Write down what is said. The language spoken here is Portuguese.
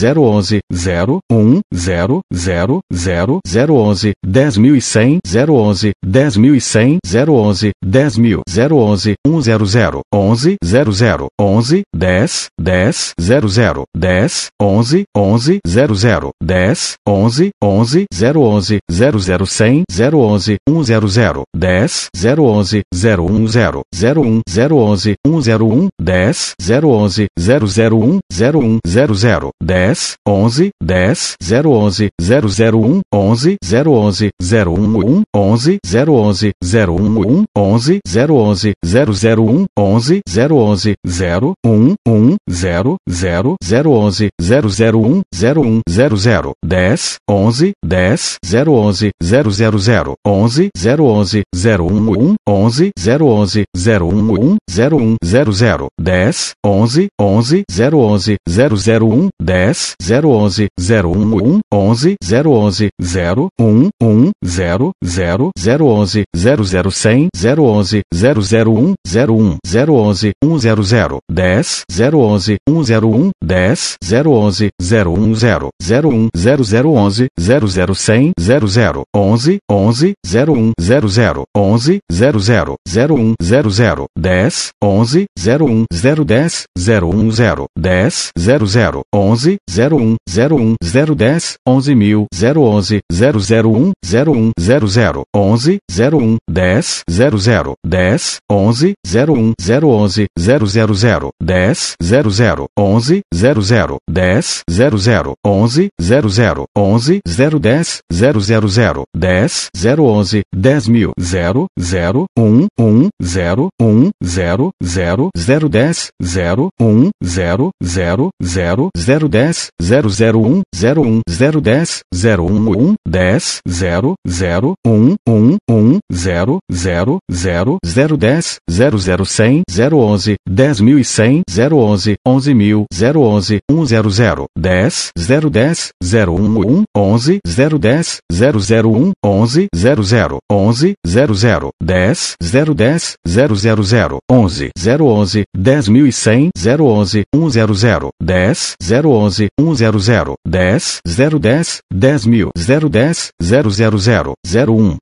011 0 1 0 0 0 011 10100 011 10100 011 10000 011 100 11 00 11 10 10 00 10 11 11 00 10 11 11 011 00100 011 100 10 011 010 01 011 101 10 011 001 01 00 10 11 10 011 001 11 011 011 11 011 011 11 011 001 11 011 0 1 1 0 0 011 001 01 00 10 11 10 011 000 11 011 011 11 011 011 01 00 10 11 11 011 001 10 011 011 11 011 0 1 1 0 0 011 00100 011 001 01 011 100 10 011 101 10 011 010 01 0011 00100 00 11 11 01 00 11 00 01 00 10 11 01 010 010 10 00 11 01 01 010 11000 011 001 01 00 11 01 10 00 10 11 01 011 000 10 00 11 00 10 00 11 00 11 010 000 10 011 10000 0 0 1 1 0 1 0 0 010 0 1 0 0 0 010 001 01 010 011 10 0 0 1 1 1 0 0 0 010 00100 011 10100 011 11000 011 100 10 010 011 11 010 001 11 00 11 00 10 010 000 11 011 10100 011 100 10 011 100 10 010 10000 010 000 01